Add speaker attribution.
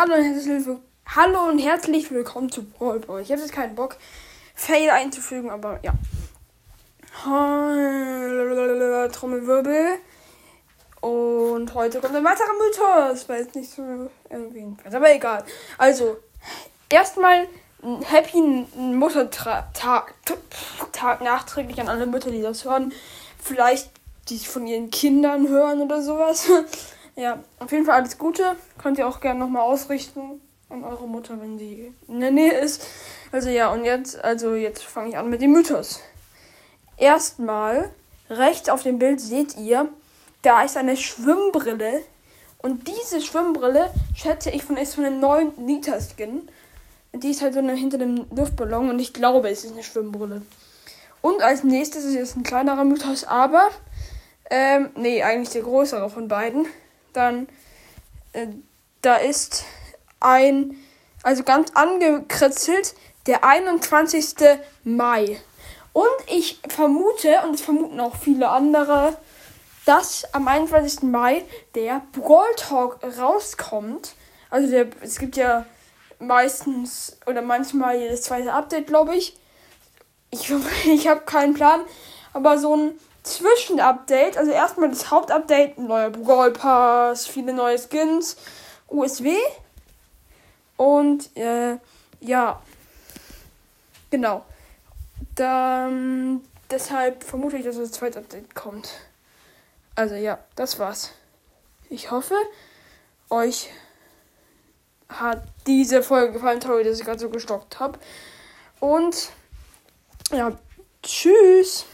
Speaker 1: Hallo und herzlich, Hallo und herzlich willkommen zu Brawl Ball. Ich habe jetzt keinen Bock, Fail einzufügen, aber ja. Trommelwirbel. Und heute kommt ein weiterer Mythos. Weil es nicht so irgendwie ein aber egal. Also, erstmal ein Happy Muttertag Tag nachträglich an alle Mütter, die das hören. Vielleicht die von ihren Kindern hören oder sowas. Ja, auf jeden Fall alles Gute. Könnt ihr auch gerne nochmal ausrichten an eure Mutter, wenn sie in der Nähe ist. Also ja, und jetzt, also jetzt fange ich an mit dem Mythos. Erstmal, rechts auf dem Bild seht ihr, da ist eine Schwimmbrille. Und diese Schwimmbrille schätze ich von ist von dem neuen Nita-Skin. Die ist halt so hinter dem Luftballon und ich glaube, es ist eine Schwimmbrille. Und als nächstes ist jetzt ein kleinerer Mythos, aber ähm, nee, eigentlich der größere von beiden. Dann, äh, da ist ein, also ganz angekritzelt, der 21. Mai. Und ich vermute, und es vermuten auch viele andere, dass am 21. Mai der Brawl Talk rauskommt. Also der, es gibt ja meistens oder manchmal jedes zweite Update, glaube ich. Ich, ich habe keinen Plan, aber so ein Zwischenupdate, also erstmal das Hauptupdate, neuer Brawl Pass, viele neue Skins, USW und äh, ja, genau. Dann, deshalb vermute ich, dass das zweite Update kommt. Also ja, das war's. Ich hoffe, euch hat diese Folge gefallen. Sorry, dass ich gerade so gestockt habe. Und ja, tschüss.